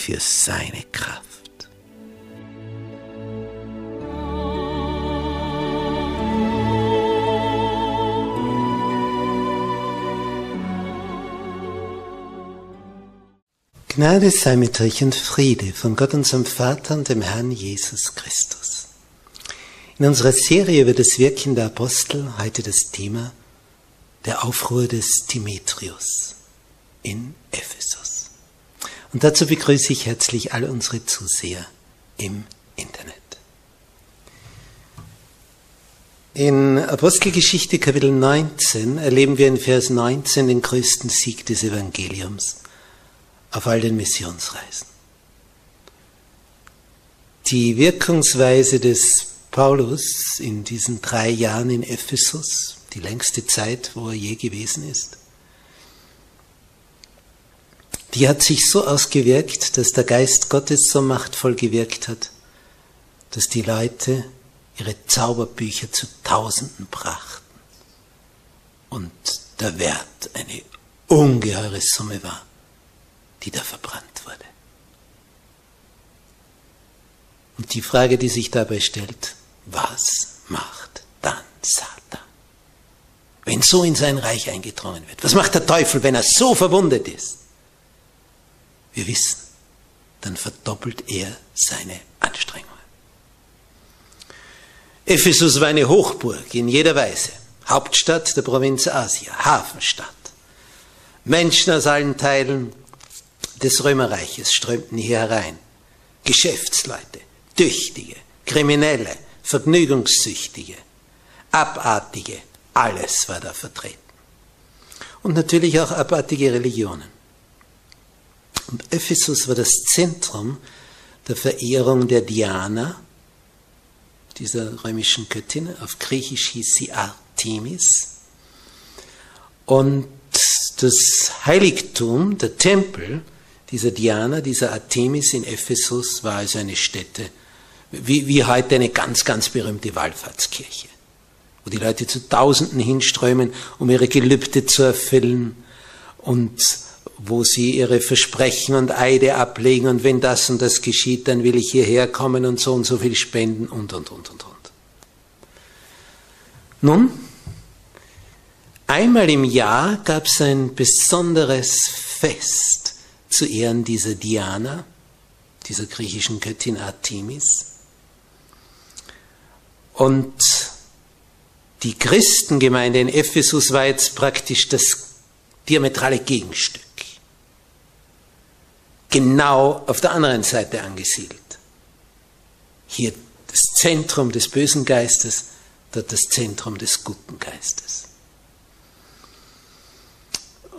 Für seine Kraft. Gnade sei mit euch und Friede von Gott unserem Vater und dem Herrn Jesus Christus. In unserer Serie über das Wirken der Apostel heute das Thema der Aufruhr des Demetrius in Ephesus. Und dazu begrüße ich herzlich alle unsere Zuseher im Internet. In Apostelgeschichte Kapitel 19 erleben wir in Vers 19 den größten Sieg des Evangeliums auf all den Missionsreisen. Die Wirkungsweise des Paulus in diesen drei Jahren in Ephesus, die längste Zeit, wo er je gewesen ist, die hat sich so ausgewirkt, dass der Geist Gottes so machtvoll gewirkt hat, dass die Leute ihre Zauberbücher zu Tausenden brachten und der Wert eine ungeheure Summe war, die da verbrannt wurde. Und die Frage, die sich dabei stellt, was macht dann Satan? Wenn so in sein Reich eingedrungen wird, was macht der Teufel, wenn er so verwundet ist? Wir wissen, dann verdoppelt er seine Anstrengungen. Ephesus war eine Hochburg in jeder Weise. Hauptstadt der Provinz Asia, Hafenstadt. Menschen aus allen Teilen des Römerreiches strömten hier herein. Geschäftsleute, Tüchtige, Kriminelle, Vergnügungssüchtige, Abartige, alles war da vertreten. Und natürlich auch abartige Religionen. Und Ephesus war das Zentrum der Verehrung der Diana, dieser römischen Göttin. Auf Griechisch hieß sie Artemis. Und das Heiligtum, der Tempel dieser Diana, dieser Artemis in Ephesus war also eine Stätte, wie, wie heute eine ganz, ganz berühmte Wallfahrtskirche, wo die Leute zu Tausenden hinströmen, um ihre Gelübde zu erfüllen und wo sie ihre Versprechen und Eide ablegen und wenn das und das geschieht, dann will ich hierher kommen und so und so viel spenden und und und und und. Nun, einmal im Jahr gab es ein besonderes Fest zu Ehren dieser Diana, dieser griechischen Göttin Artemis. Und die Christengemeinde in Ephesus war jetzt praktisch das diametrale Gegenstück genau auf der anderen Seite angesiedelt. Hier das Zentrum des bösen Geistes, dort das Zentrum des guten Geistes.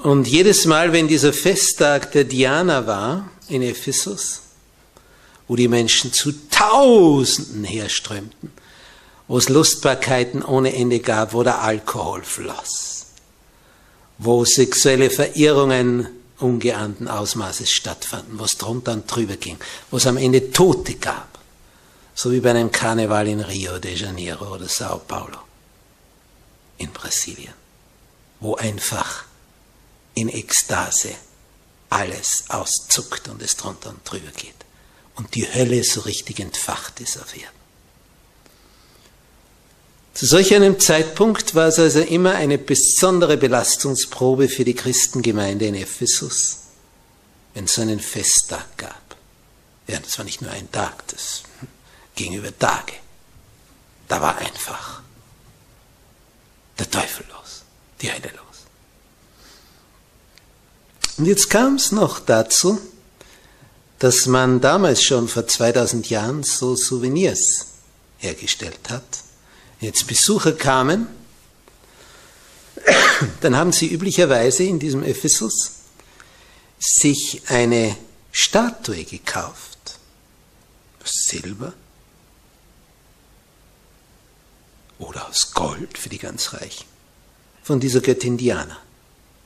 Und jedes Mal, wenn dieser Festtag der Diana war in Ephesus, wo die Menschen zu Tausenden herströmten, wo es Lustbarkeiten ohne Ende gab, wo der Alkohol floss, wo sexuelle Verirrungen ungeahnten Ausmaßes stattfanden, was drunter und drüber ging, wo es am Ende Tote gab, so wie bei einem Karneval in Rio de Janeiro oder Sao Paulo in Brasilien, wo einfach in Ekstase alles auszuckt und es drunter und drüber geht und die Hölle so richtig entfacht ist auf Erden. Zu solch einem Zeitpunkt war es also immer eine besondere Belastungsprobe für die Christengemeinde in Ephesus, wenn es einen Festtag gab. Ja, das war nicht nur ein Tag, das ging über Tage. Da war einfach der Teufel los, die Hölle los. Und jetzt kam es noch dazu, dass man damals schon vor 2000 Jahren so Souvenirs hergestellt hat. Jetzt Besucher kamen, dann haben sie üblicherweise in diesem Ephesus sich eine Statue gekauft, aus Silber oder aus Gold für die ganz Reichen, von dieser Göttin Diana,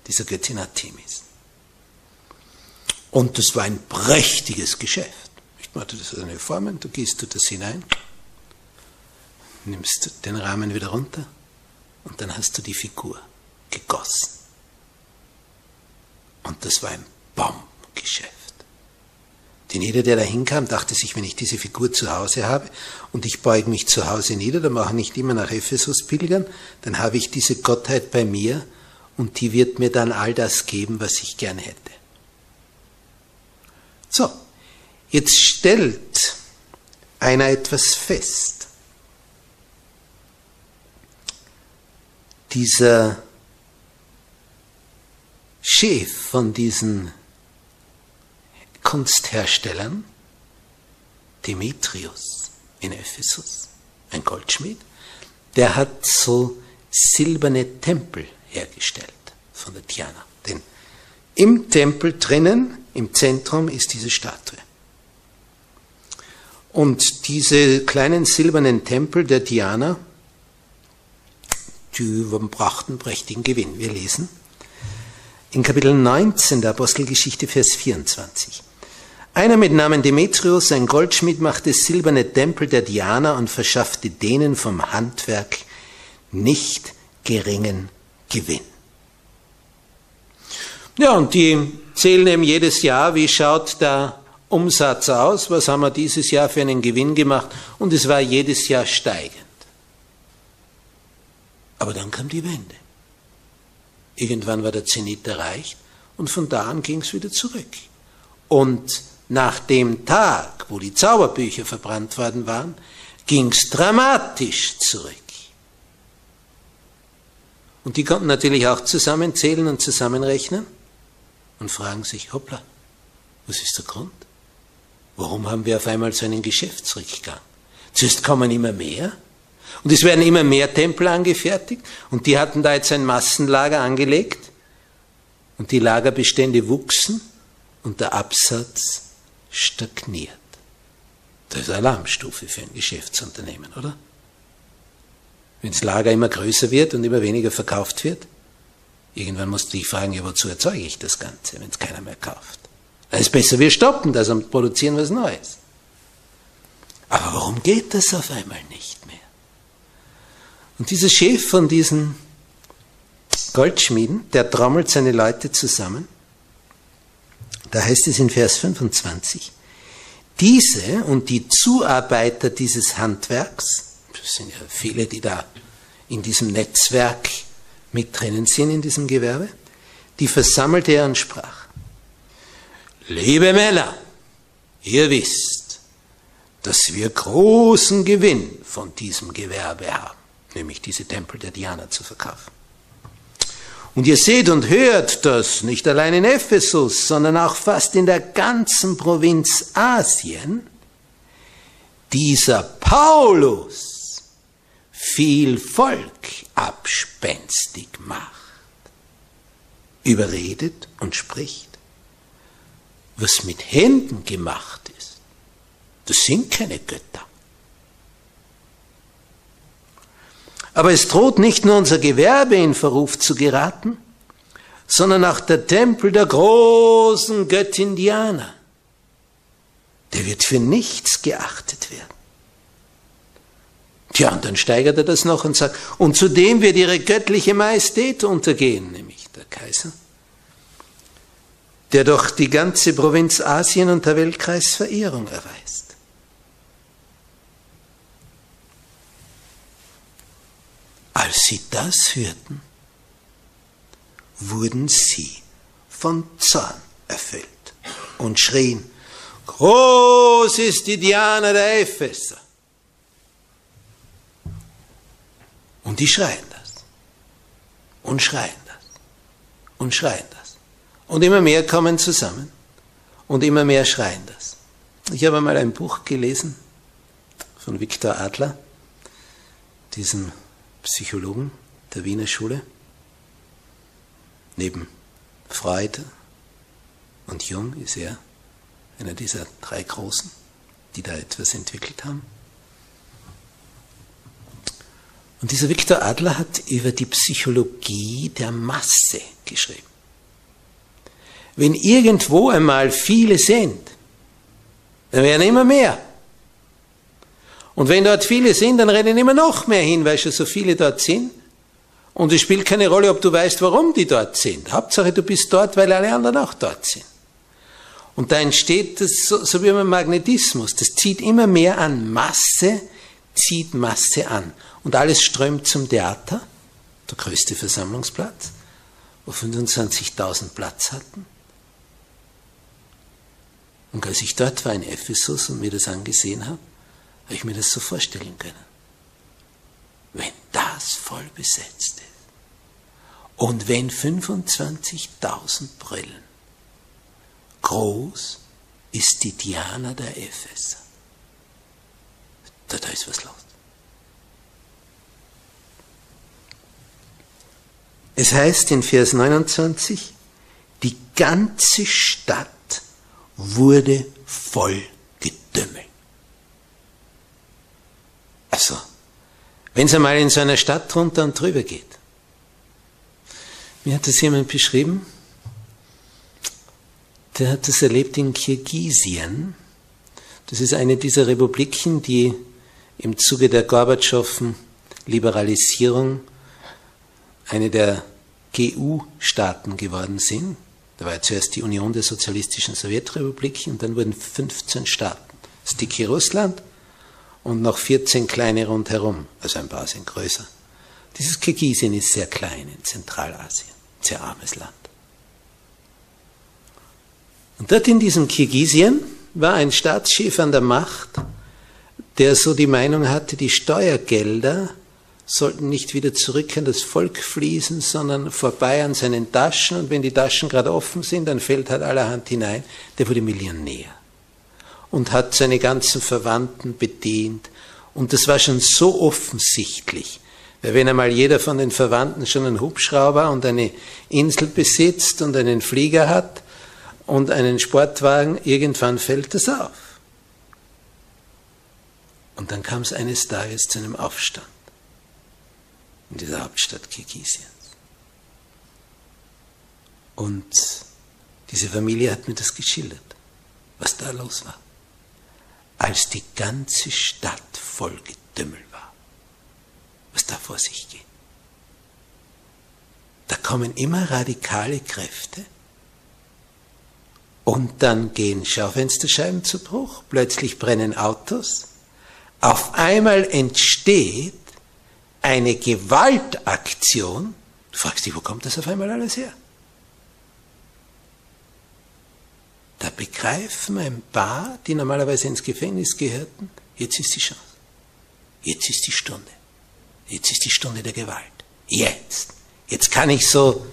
dieser Göttin Artemis. Und das war ein prächtiges Geschäft. Ich machte das eine Formen, du gehst du das hinein, nimmst den Rahmen wieder runter und dann hast du die Figur gegossen. Und das war ein Bombengeschäft. Denn jeder, der da hinkam, dachte sich, wenn ich diese Figur zu Hause habe und ich beuge mich zu Hause nieder, dann mache ich nicht immer nach Ephesus pilgern, dann habe ich diese Gottheit bei mir und die wird mir dann all das geben, was ich gern hätte. So, jetzt stellt einer etwas fest. Dieser Chef von diesen Kunstherstellern, Demetrius in Ephesus, ein Goldschmied, der hat so silberne Tempel hergestellt von der Diana. Denn im Tempel drinnen im Zentrum ist diese Statue. Und diese kleinen silbernen Tempel der Diana, die brachten prächtigen Gewinn. Wir lesen in Kapitel 19 der Apostelgeschichte, Vers 24. Einer mit Namen Demetrius, ein Goldschmied, machte silberne Tempel der Diana und verschaffte denen vom Handwerk nicht geringen Gewinn. Ja, und die zählen eben jedes Jahr, wie schaut der Umsatz aus, was haben wir dieses Jahr für einen Gewinn gemacht und es war jedes Jahr steigend. Aber dann kam die Wende. Irgendwann war der Zenit erreicht und von da an ging es wieder zurück. Und nach dem Tag, wo die Zauberbücher verbrannt worden waren, ging es dramatisch zurück. Und die konnten natürlich auch zusammenzählen und zusammenrechnen und fragen sich, hoppla, was ist der Grund? Warum haben wir auf einmal so einen Geschäftsrückgang? Zuerst kommen immer mehr und es werden immer mehr Tempel angefertigt und die hatten da jetzt ein Massenlager angelegt und die Lagerbestände wuchsen und der Absatz stagniert. Das ist Alarmstufe für ein Geschäftsunternehmen, oder? Wenn das Lager immer größer wird und immer weniger verkauft wird, Irgendwann musst du dich fragen, ja, wozu erzeuge ich das Ganze, wenn es keiner mehr kauft? Dann ist besser, wir stoppen das und produzieren was Neues. Aber warum geht das auf einmal nicht? Und dieser Chef von diesen Goldschmieden, der trommelt seine Leute zusammen. Da heißt es in Vers 25, diese und die Zuarbeiter dieses Handwerks, das sind ja viele, die da in diesem Netzwerk mit drinnen sind in diesem Gewerbe, die versammelte er und sprach, liebe Männer, ihr wisst, dass wir großen Gewinn von diesem Gewerbe haben, nämlich diese Tempel der Diana zu verkaufen. Und ihr seht und hört, dass nicht allein in Ephesus, sondern auch fast in der ganzen Provinz Asien dieser Paulus viel Volk abspenstig macht, überredet und spricht. Was mit Händen gemacht ist, das sind keine Götter. Aber es droht nicht nur unser Gewerbe in Verruf zu geraten, sondern auch der Tempel der großen Göttin Diana. Der wird für nichts geachtet werden. Tja, und dann steigert er das noch und sagt, und zudem wird ihre göttliche Majestät untergehen, nämlich der Kaiser, der doch die ganze Provinz Asien und der Weltkreis Verehrung erweist. Sie das hörten, wurden sie von Zorn erfüllt und schrien, groß ist die Diana der Epheser. Und die schreien das. Und schreien das. Und schreien das. Und immer mehr kommen zusammen. Und immer mehr schreien das. Ich habe mal ein Buch gelesen von Viktor Adler, diesem Psychologen der Wiener Schule, neben Freud und Jung ist er einer dieser drei Großen, die da etwas entwickelt haben. Und dieser Viktor Adler hat über die Psychologie der Masse geschrieben. Wenn irgendwo einmal viele sind, dann werden immer mehr. Und wenn dort viele sind, dann rennen immer noch mehr hin, weil schon so viele dort sind. Und es spielt keine Rolle, ob du weißt, warum die dort sind. Hauptsache, du bist dort, weil alle anderen auch dort sind. Und da entsteht das so, so wie beim Magnetismus. Das zieht immer mehr an. Masse zieht Masse an. Und alles strömt zum Theater, der größte Versammlungsplatz, wo 25.000 Platz hatten. Und als ich dort war in Ephesus und mir das angesehen habe, habe ich mir das so vorstellen können. Wenn das voll besetzt ist und wenn 25.000 Brillen, groß ist die Diana der Epheser, da, da ist was los. Es heißt in Vers 29, die ganze Stadt wurde voll gedümmelt. Also, wenn es einmal in so einer Stadt drunter und drüber geht. Mir hat das jemand beschrieben, der hat das erlebt in Kirgisien. Das ist eine dieser Republiken, die im Zuge der Gorbatschowen Liberalisierung eine der GU-Staaten geworden sind. Da war ja zuerst die Union der Sozialistischen Sowjetrepubliken und dann wurden 15 Staaten. Das dicke Russland und noch 14 kleine rundherum, also ein paar sind größer. Dieses Kirgisien ist sehr klein in Zentralasien, sehr armes Land. Und dort in diesem Kirgisien war ein Staatschef an der Macht, der so die Meinung hatte, die Steuergelder sollten nicht wieder zurück an das Volk fließen, sondern vorbei an seinen Taschen. Und wenn die Taschen gerade offen sind, dann fällt halt allerhand hinein. Der wurde Millionär und hat seine ganzen Verwandten bedient. Und das war schon so offensichtlich. Weil wenn einmal jeder von den Verwandten schon einen Hubschrauber und eine Insel besitzt und einen Flieger hat und einen Sportwagen, irgendwann fällt das auf. Und dann kam es eines Tages zu einem Aufstand in dieser Hauptstadt Kirgisiens. Und diese Familie hat mir das geschildert, was da los war. Als die ganze Stadt voll Gedümmel war, was da vor sich geht. Da kommen immer radikale Kräfte und dann gehen Schaufensterscheiben zu Bruch, plötzlich brennen Autos. Auf einmal entsteht eine Gewaltaktion, du fragst dich, wo kommt das auf einmal alles her? Da begreifen ein paar, die normalerweise ins Gefängnis gehörten, jetzt ist die Chance. Jetzt ist die Stunde. Jetzt ist die Stunde der Gewalt. Jetzt. Jetzt kann ich so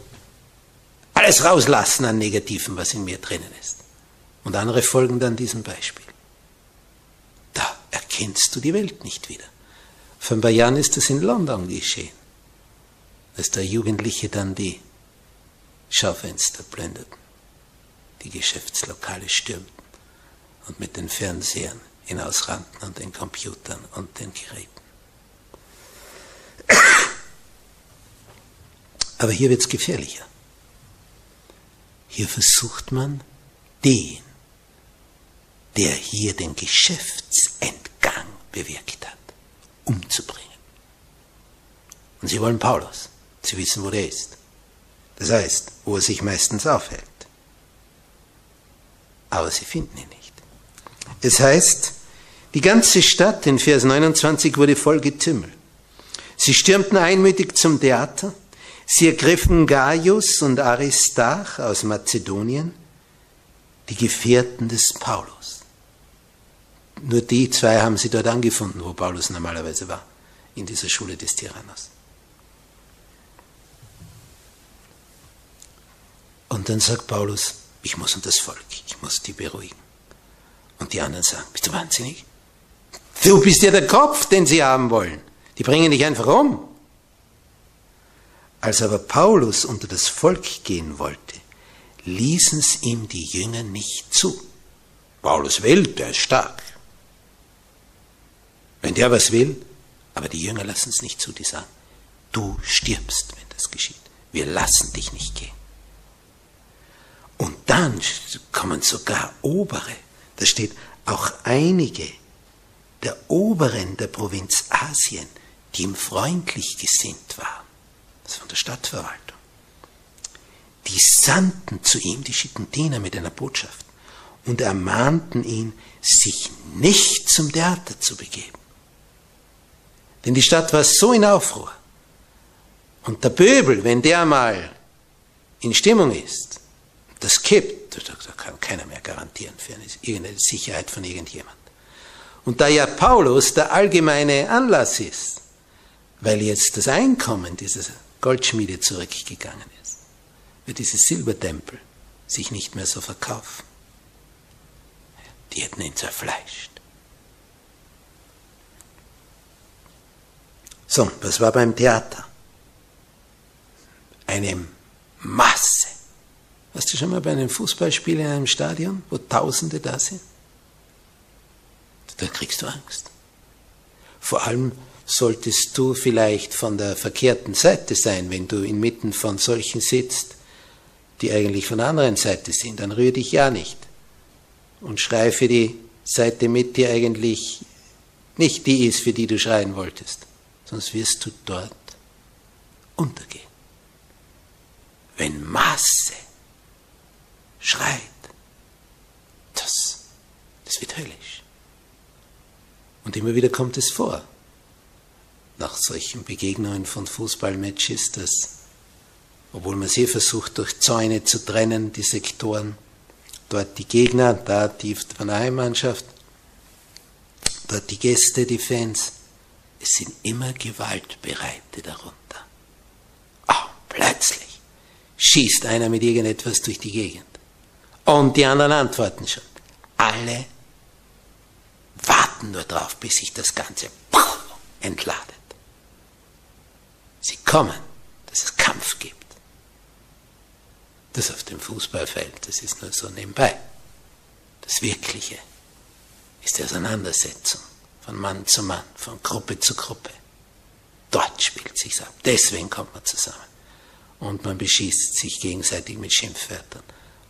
alles rauslassen an Negativen, was in mir drinnen ist. Und andere folgen dann diesem Beispiel. Da erkennst du die Welt nicht wieder. Vor ein paar Jahren ist das in London geschehen, als der Jugendliche dann die Schaufenster blendeten, die Geschäftslokale stürmten und mit den Fernsehern hinausrannten und den Computern und den Geräten. Aber hier wird es gefährlicher. Hier versucht man den, der hier den Geschäftsentgang bewirkt hat, umzubringen. Und sie wollen Paulus. Sie wissen, wo der ist. Das heißt, wo er sich meistens aufhält. Aber sie finden ihn nicht. Es heißt, die ganze Stadt in Vers 29 wurde voll getümmelt. Sie stürmten einmütig zum Theater. Sie ergriffen Gaius und Aristarch aus Mazedonien, die Gefährten des Paulus. Nur die zwei haben sie dort angefunden, wo Paulus normalerweise war, in dieser Schule des Tyrannos. Und dann sagt Paulus, ich muss um das Volk, ich muss die beruhigen. Und die anderen sagen, bist du wahnsinnig? Du bist ja der Kopf, den sie haben wollen. Die bringen dich einfach um. Als aber Paulus unter das Volk gehen wollte, ließen es ihm die Jünger nicht zu. Paulus will, der ist stark. Wenn der was will, aber die Jünger lassen es nicht zu, die sagen, du stirbst, wenn das geschieht. Wir lassen dich nicht gehen. Und dann kommen sogar Obere. Da steht auch einige der Oberen der Provinz Asien, die ihm freundlich gesinnt waren. Das von der Stadtverwaltung. Die sandten zu ihm, die schickten Diener mit einer Botschaft und ermahnten ihn, sich nicht zum Theater zu begeben. Denn die Stadt war so in Aufruhr. Und der Pöbel, wenn der mal in Stimmung ist, das kippt, da kann keiner mehr garantieren für eine, irgendeine Sicherheit von irgendjemand. Und da ja Paulus der allgemeine Anlass ist, weil jetzt das Einkommen dieser Goldschmiede zurückgegangen ist, wird dieses Silbertempel sich nicht mehr so verkaufen. Die hätten ihn zerfleischt. So, was war beim Theater? Eine Masse. Hast du schon mal bei einem Fußballspiel in einem Stadion, wo Tausende da sind? Da kriegst du Angst. Vor allem solltest du vielleicht von der verkehrten Seite sein, wenn du inmitten von solchen sitzt, die eigentlich von der anderen Seite sind. Dann rühr dich ja nicht und schrei für die Seite mit, die eigentlich nicht die ist, für die du schreien wolltest. Sonst wirst du dort untergehen. Wenn Masse schreit, das, das wird höllisch. Und immer wieder kommt es vor, nach solchen Begegnungen von Fußballmatches, dass, obwohl man sie versucht, durch Zäune zu trennen, die Sektoren, dort die Gegner, da die von der Heimmannschaft, dort die Gäste, die Fans, es sind immer Gewaltbereite darunter. Oh, plötzlich schießt einer mit irgendetwas durch die Gegend. Und die anderen antworten schon. Alle warten nur darauf, bis sich das Ganze entladet. Sie kommen, dass es Kampf gibt. Das auf dem Fußballfeld, das ist nur so nebenbei. Das Wirkliche ist die Auseinandersetzung von Mann zu Mann, von Gruppe zu Gruppe. Dort spielt sich's ab. Deswegen kommt man zusammen. Und man beschießt sich gegenseitig mit Schimpfwörtern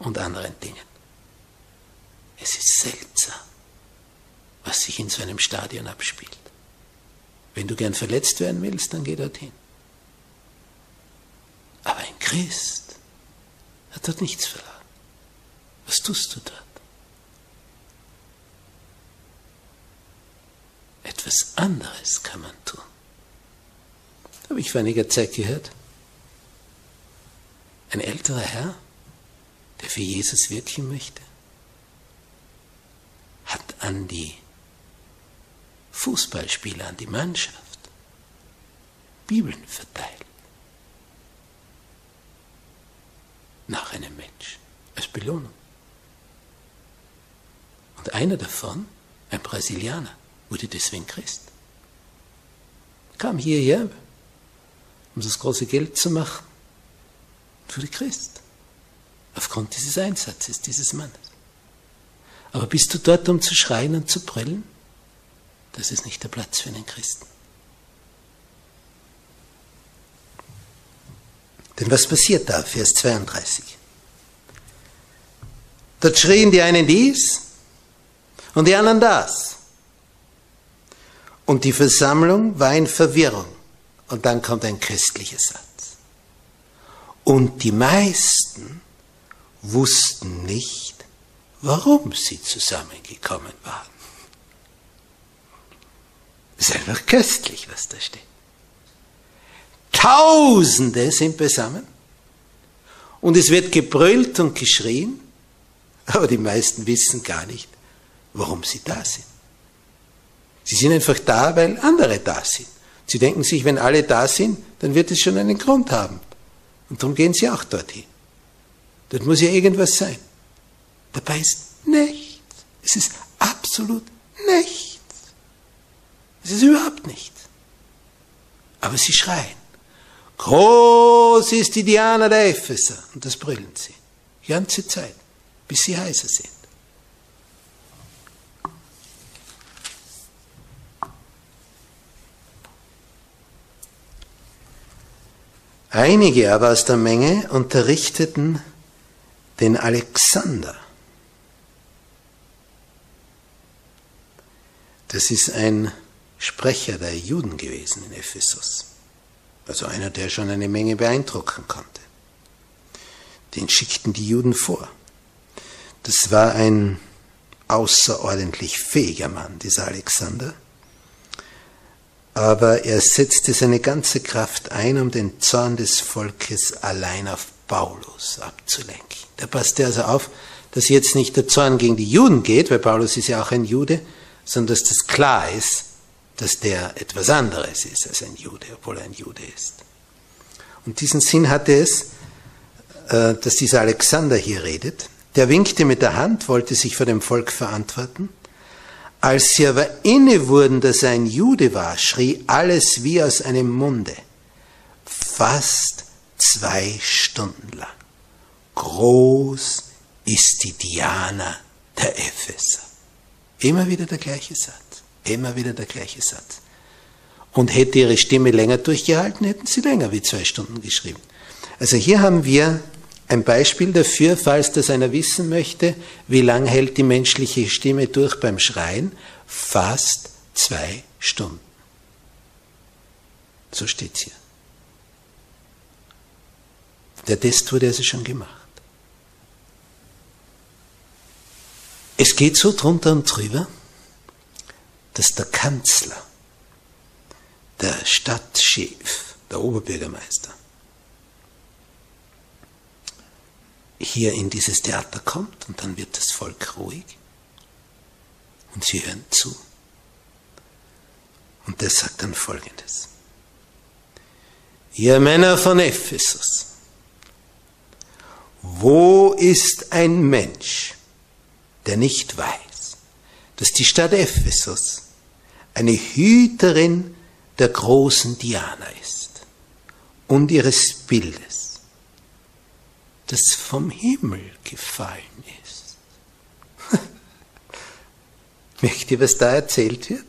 und anderen Dingen. Es ist seltsam was sich in so einem Stadion abspielt. Wenn du gern verletzt werden willst, dann geh dorthin. Aber ein Christ hat dort nichts verloren. Was tust du dort? Etwas anderes kann man tun. Habe ich vor einiger Zeit gehört. Ein älterer Herr, der für Jesus wirken möchte, hat an die Fußballspieler an die Mannschaft Bibeln verteilt. Nach einem Match. Als Belohnung. Und einer davon, ein Brasilianer, wurde deswegen Christ. Kam hierher, um das große Geld zu machen, und wurde Christ. Aufgrund dieses Einsatzes dieses Mannes. Aber bist du dort, um zu schreien und zu brüllen? Das ist nicht der Platz für einen Christen. Denn was passiert da, Vers 32? Dort schrien die einen dies und die anderen das. Und die Versammlung war in Verwirrung. Und dann kommt ein christlicher Satz. Und die meisten wussten nicht, warum sie zusammengekommen waren. Das ist einfach köstlich, was da steht. Tausende sind beisammen und es wird gebrüllt und geschrien. Aber die meisten wissen gar nicht, warum sie da sind. Sie sind einfach da, weil andere da sind. Sie denken sich, wenn alle da sind, dann wird es schon einen Grund haben. Und darum gehen sie auch dorthin. Dort muss ja irgendwas sein. Dabei ist nichts. Es ist absolut nichts. Es ist überhaupt nichts. Aber sie schreien. Groß ist die Diana der Epheser. Und das brüllen sie. Die ganze Zeit, bis sie heiser sind. Einige aber aus der Menge unterrichteten den Alexander. Das ist ein Sprecher der Juden gewesen in Ephesus. Also einer, der schon eine Menge beeindrucken konnte. Den schickten die Juden vor. Das war ein außerordentlich fähiger Mann, dieser Alexander aber er setzte seine ganze Kraft ein, um den Zorn des Volkes allein auf Paulus abzulenken. Da passte also auf, dass jetzt nicht der Zorn gegen die Juden geht, weil Paulus ist ja auch ein Jude, sondern dass das klar ist, dass der etwas anderes ist als ein Jude, obwohl er ein Jude ist. Und diesen Sinn hatte es, äh, dass dieser Alexander hier redet. Der winkte mit der Hand, wollte sich vor dem Volk verantworten als sie aber inne wurden, dass er ein Jude war, schrie alles wie aus einem Munde. Fast zwei Stunden lang. Groß ist die Diana der Epheser. Immer wieder der gleiche Satz. Immer wieder der gleiche Satz. Und hätte ihre Stimme länger durchgehalten, hätten sie länger wie zwei Stunden geschrieben. Also hier haben wir ein Beispiel dafür, falls das einer wissen möchte, wie lang hält die menschliche Stimme durch beim Schreien? Fast zwei Stunden. So steht es hier. Der Test wurde also schon gemacht. Es geht so drunter und drüber, dass der Kanzler, der Stadtchef, der Oberbürgermeister, hier in dieses Theater kommt und dann wird das Volk ruhig und sie hören zu. Und der sagt dann folgendes. Ihr Männer von Ephesus, wo ist ein Mensch, der nicht weiß, dass die Stadt Ephesus eine Hüterin der großen Diana ist und ihres Bildes das vom Himmel gefallen ist. Merkt ihr, was da erzählt wird?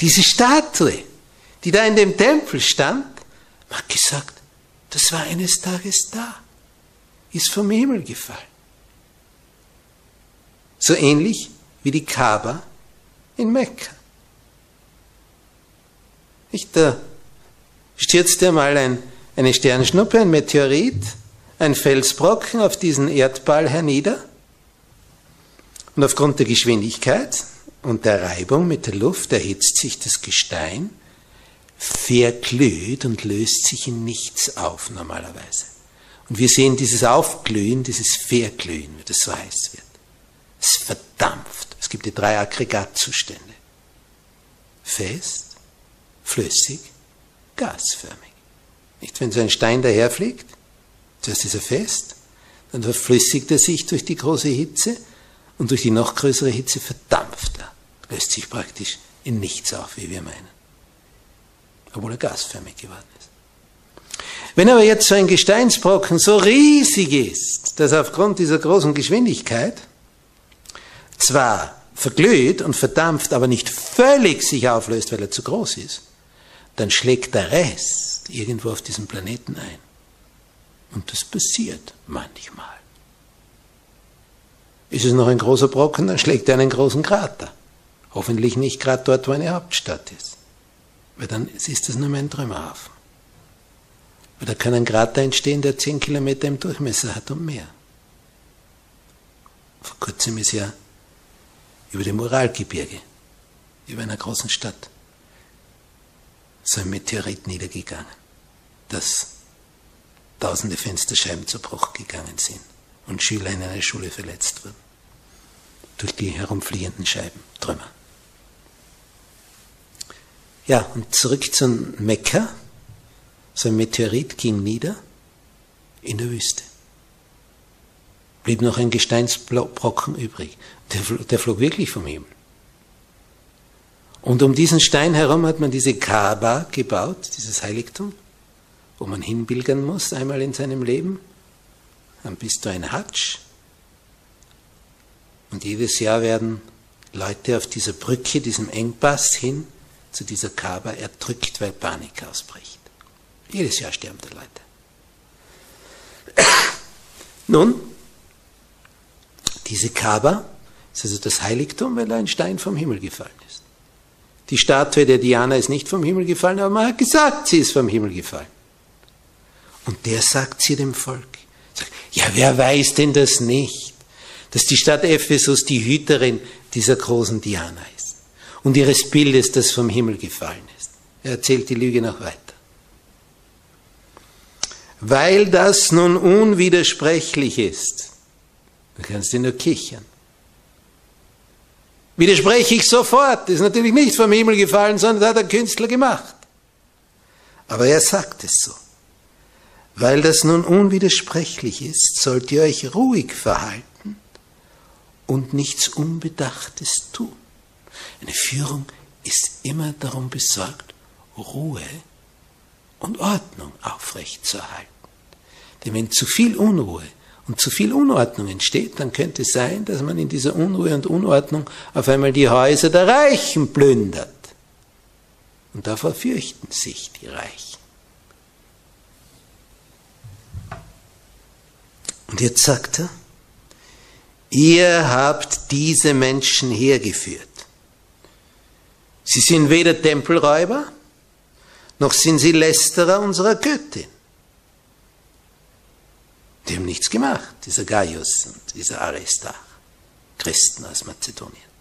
Diese Statue, die da in dem Tempel stand, hat gesagt, das war eines Tages da, ist vom Himmel gefallen. So ähnlich wie die Kaaba in Mekka. Ich, da stürzte mal ein, eine Sternschnuppe, ein Meteorit ein Felsbrocken auf diesen Erdball hernieder und aufgrund der Geschwindigkeit und der Reibung mit der Luft erhitzt sich das Gestein, verglüht und löst sich in nichts auf normalerweise. Und wir sehen dieses Aufglühen, dieses Verglühen, wie das so heiß wird. Es verdampft. Es gibt die drei Aggregatzustände. Fest, flüssig, gasförmig. Nicht, wenn so ein Stein daherfliegt, Zuerst ist er fest, dann verflüssigt er sich durch die große Hitze und durch die noch größere Hitze verdampft er, löst sich praktisch in nichts auf, wie wir meinen. Obwohl er gasförmig geworden ist. Wenn aber jetzt so ein Gesteinsbrocken so riesig ist, dass er aufgrund dieser großen Geschwindigkeit zwar verglüht und verdampft, aber nicht völlig sich auflöst, weil er zu groß ist, dann schlägt der Rest irgendwo auf diesem Planeten ein. Und das passiert manchmal. Ist es noch ein großer Brocken, dann schlägt er einen großen Krater. Hoffentlich nicht gerade dort, wo eine Hauptstadt ist. Weil dann ist das nur mehr ein Trümmerhaufen. Weil da kann ein Krater entstehen, der 10 Kilometer im Durchmesser hat und mehr. Vor kurzem ist ja über dem Uralgebirge, über einer großen Stadt, so ein Meteorit niedergegangen, das tausende Fensterscheiben zu Bruch gegangen sind. und Schüler in einer Schule verletzt wurden. Durch die herumfliegenden Scheiben, Trümmer. Ja, und zurück zu Mekka. So ein Meteorit ging nieder in der Wüste. Blieb noch ein Gesteinsbrocken übrig. Der, der flog wirklich vom Himmel. Und um diesen Stein herum hat man diese Kaaba gebaut, dieses Heiligtum, wo man hinbilgern muss einmal in seinem Leben. Dann bist du ein Hatsch. Und jedes Jahr werden Leute auf dieser Brücke, diesem Engpass hin zu dieser Kaaba erdrückt, weil Panik ausbricht. Jedes Jahr sterben da Leute. Nun, diese Kaaba ist also das Heiligtum, weil ein Stein vom Himmel gefallen ist. Die Statue der Diana ist nicht vom Himmel gefallen, aber man hat gesagt, sie ist vom Himmel gefallen. Und der sagt sie dem Volk. Sagt, ja, wer weiß denn das nicht, dass die Stadt Ephesus die Hüterin dieser großen Diana ist und ihres Bildes, das vom Himmel gefallen ist. Er erzählt die Lüge noch weiter. Weil das nun unwidersprechlich ist, dann kannst du nur kichern. Widerspreche ich sofort, das ist natürlich nicht vom Himmel gefallen, sondern das hat der Künstler gemacht. Aber er sagt es so. Weil das nun unwidersprechlich ist, sollt ihr euch ruhig verhalten und nichts Unbedachtes tun. Eine Führung ist immer darum besorgt, Ruhe und Ordnung aufrechtzuerhalten. Denn wenn zu viel Unruhe und zu viel Unordnung entsteht, dann könnte es sein, dass man in dieser Unruhe und Unordnung auf einmal die Häuser der Reichen plündert. Und davor fürchten sich die Reichen. Und jetzt sagt er, ihr habt diese Menschen hergeführt. Sie sind weder Tempelräuber, noch sind sie Lästerer unserer Göttin. Die haben nichts gemacht, dieser Gaius und dieser Aristarch, Christen aus Mazedonien.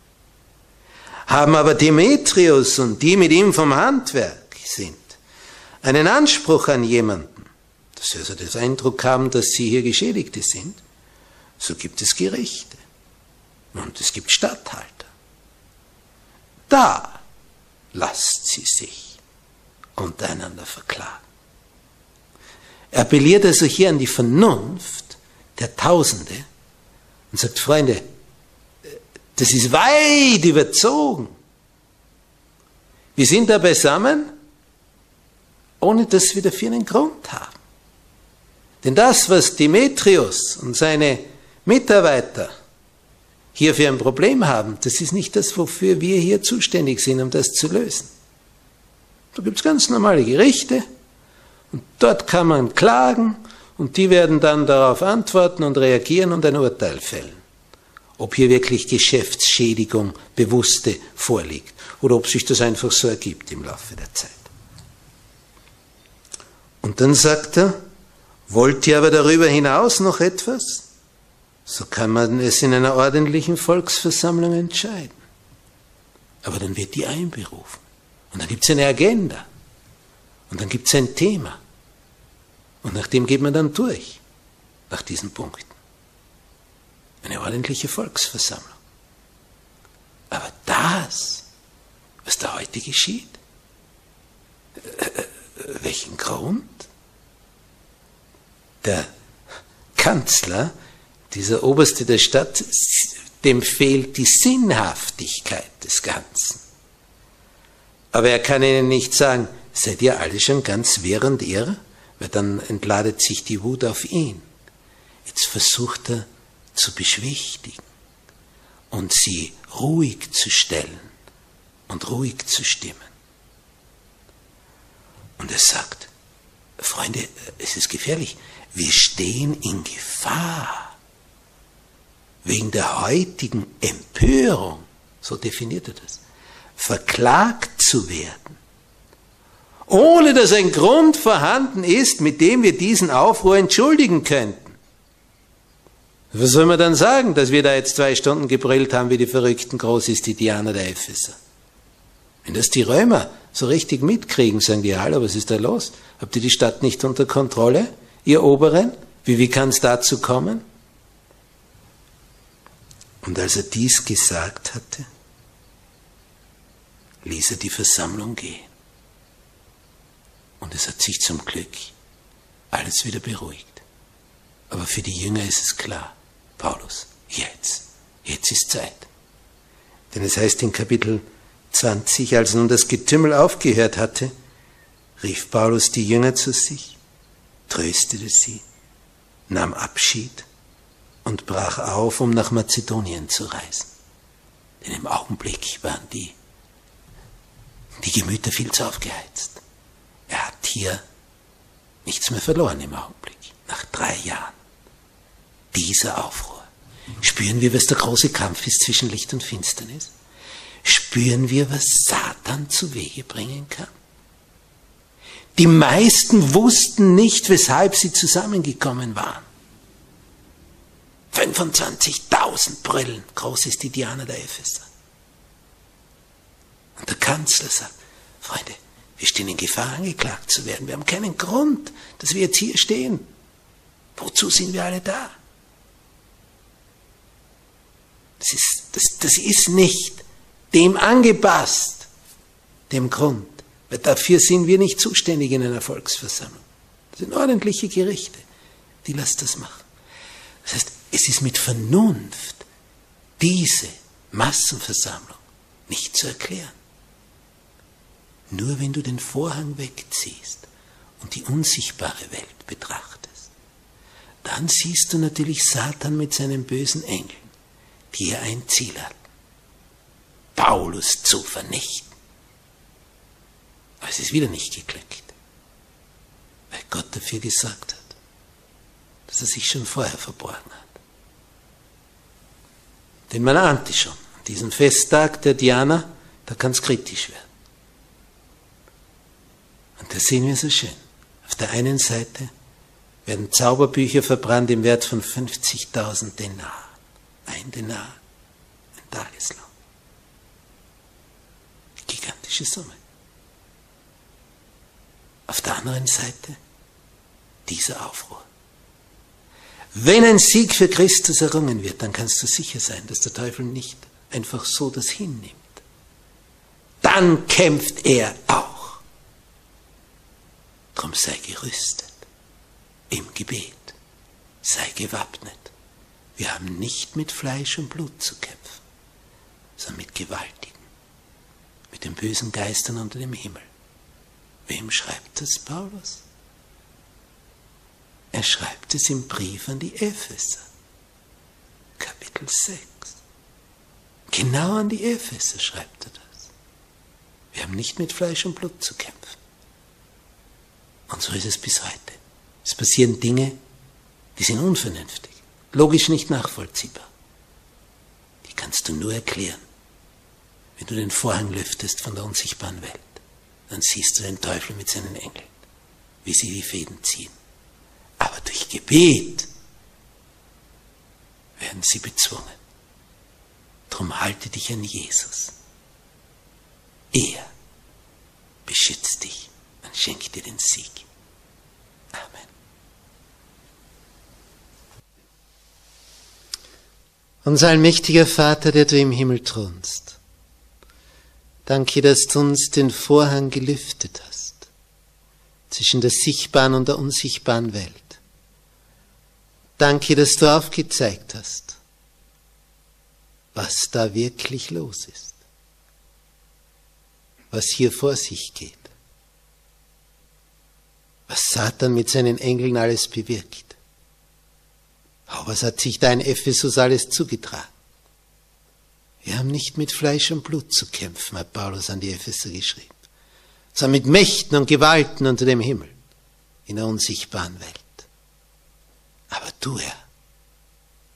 Haben aber Demetrius und die mit ihm vom Handwerk sind, einen Anspruch an jemanden, dass sie also den Eindruck haben, dass sie hier Geschädigte sind, so gibt es Gerichte und es gibt Statthalter. Da lasst sie sich untereinander verklagen. Er appelliert also hier an die Vernunft der Tausende und sagt, Freunde, das ist weit überzogen. Wir sind da beisammen, ohne dass wir dafür einen Grund haben. Denn das, was Demetrius und seine Mitarbeiter hier für ein Problem haben, das ist nicht das, wofür wir hier zuständig sind, um das zu lösen. Da gibt es ganz normale Gerichte, und dort kann man klagen und die werden dann darauf antworten und reagieren und ein Urteil fällen. Ob hier wirklich Geschäftsschädigung bewusste vorliegt oder ob sich das einfach so ergibt im Laufe der Zeit. Und dann sagt er, wollt ihr aber darüber hinaus noch etwas? So kann man es in einer ordentlichen Volksversammlung entscheiden. Aber dann wird die einberufen. Und dann gibt es eine Agenda. Und dann gibt es ein Thema. Und nach dem geht man dann durch, nach diesen Punkten. Eine ordentliche Volksversammlung. Aber das, was da heute geschieht, äh, äh, welchen Grund? Der Kanzler, dieser Oberste der Stadt, dem fehlt die Sinnhaftigkeit des Ganzen. Aber er kann ihnen nicht sagen, seid ihr alle schon ganz während ihr? weil dann entladet sich die Wut auf ihn. Jetzt versucht er zu beschwichtigen und sie ruhig zu stellen und ruhig zu stimmen. Und er sagt, Freunde, es ist gefährlich, wir stehen in Gefahr wegen der heutigen Empörung, so definiert er das, verklagt zu werden ohne dass ein Grund vorhanden ist, mit dem wir diesen Aufruhr entschuldigen könnten. Was soll man dann sagen, dass wir da jetzt zwei Stunden gebrüllt haben, wie die Verrückten, groß ist die Diana der Epheser? Wenn das die Römer so richtig mitkriegen, sagen die, hallo, was ist da los? Habt ihr die Stadt nicht unter Kontrolle, ihr Oberen? Wie, wie kann es dazu kommen? Und als er dies gesagt hatte, ließ er die Versammlung gehen. Und es hat sich zum Glück alles wieder beruhigt. Aber für die Jünger ist es klar, Paulus, jetzt, jetzt ist Zeit. Denn es heißt in Kapitel 20, als nun das Getümmel aufgehört hatte, rief Paulus die Jünger zu sich, tröstete sie, nahm Abschied und brach auf, um nach Mazedonien zu reisen. Denn im Augenblick waren die, die Gemüter viel zu aufgeheizt. Er hat hier nichts mehr verloren im Augenblick, nach drei Jahren. Dieser Aufruhr. Spüren wir, was der große Kampf ist zwischen Licht und Finsternis? Spüren wir, was Satan zu Wege bringen kann? Die meisten wussten nicht, weshalb sie zusammengekommen waren. 25.000 Brillen, groß ist die Diana der Epheser. Und der Kanzler sagt, Freunde, wir stehen in Gefahr, angeklagt zu werden. Wir haben keinen Grund, dass wir jetzt hier stehen. Wozu sind wir alle da? Das ist, das, das ist nicht dem angepasst, dem Grund. Weil dafür sind wir nicht zuständig in einer Volksversammlung. Das sind ordentliche Gerichte, die lasst das machen. Das heißt, es ist mit Vernunft diese Massenversammlung nicht zu erklären. Nur wenn du den Vorhang wegziehst und die unsichtbare Welt betrachtest, dann siehst du natürlich Satan mit seinen bösen Engeln, die er ein Ziel hat. Paulus zu vernichten. Aber es ist wieder nicht geglückt, weil Gott dafür gesagt hat, dass er sich schon vorher verborgen hat. Denn man ahnte schon, an diesem Festtag der Diana, da kann es kritisch werden. Und da sehen wir so schön. Auf der einen Seite werden Zauberbücher verbrannt im Wert von 50.000 Denar. Ein Denar, ein Tageslohn. Gigantische Summe. Auf der anderen Seite dieser Aufruhr. Wenn ein Sieg für Christus errungen wird, dann kannst du sicher sein, dass der Teufel nicht einfach so das hinnimmt. Dann kämpft er auch. Drum sei gerüstet im Gebet, sei gewappnet. Wir haben nicht mit Fleisch und Blut zu kämpfen, sondern mit Gewaltigen, mit den bösen Geistern unter dem Himmel. Wem schreibt das Paulus? Er schreibt es im Brief an die Epheser, Kapitel 6. Genau an die Epheser schreibt er das. Wir haben nicht mit Fleisch und Blut zu kämpfen. Und so ist es bis heute. Es passieren Dinge, die sind unvernünftig, logisch nicht nachvollziehbar. Die kannst du nur erklären, wenn du den Vorhang lüftest von der unsichtbaren Welt. Dann siehst du den Teufel mit seinen Engeln, wie sie die Fäden ziehen. Aber durch Gebet werden sie bezwungen. Drum halte dich an Jesus. Er beschützt dich und schenkt dir den Sieg. Amen. Unser allmächtiger Vater, der du im Himmel thronst, danke, dass du uns den Vorhang gelüftet hast zwischen der sichtbaren und der unsichtbaren Welt. Danke, dass du aufgezeigt hast, was da wirklich los ist, was hier vor sich geht, was Satan mit seinen Engeln alles bewirkt. Oh, was hat sich da in Ephesus alles zugetragen? Wir haben nicht mit Fleisch und Blut zu kämpfen, hat Paulus an die Epheser geschrieben, sondern mit Mächten und Gewalten unter dem Himmel in der unsichtbaren Welt. Aber du, Herr,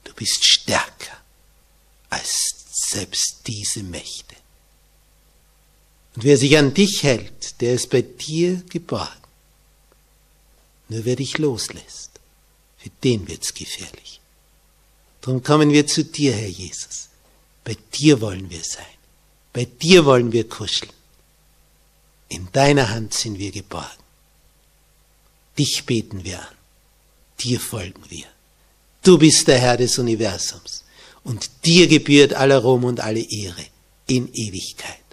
du bist stärker als selbst diese Mächte. Und wer sich an dich hält, der ist bei dir geborgen. Nur wer dich loslässt, für den wird's gefährlich. Darum kommen wir zu dir, Herr Jesus. Bei dir wollen wir sein. Bei dir wollen wir kuscheln. In deiner Hand sind wir geborgen. Dich beten wir an dir folgen wir. Du bist der Herr des Universums Und dir gebührt aller Ruhm und alle Ehre in Ewigkeit.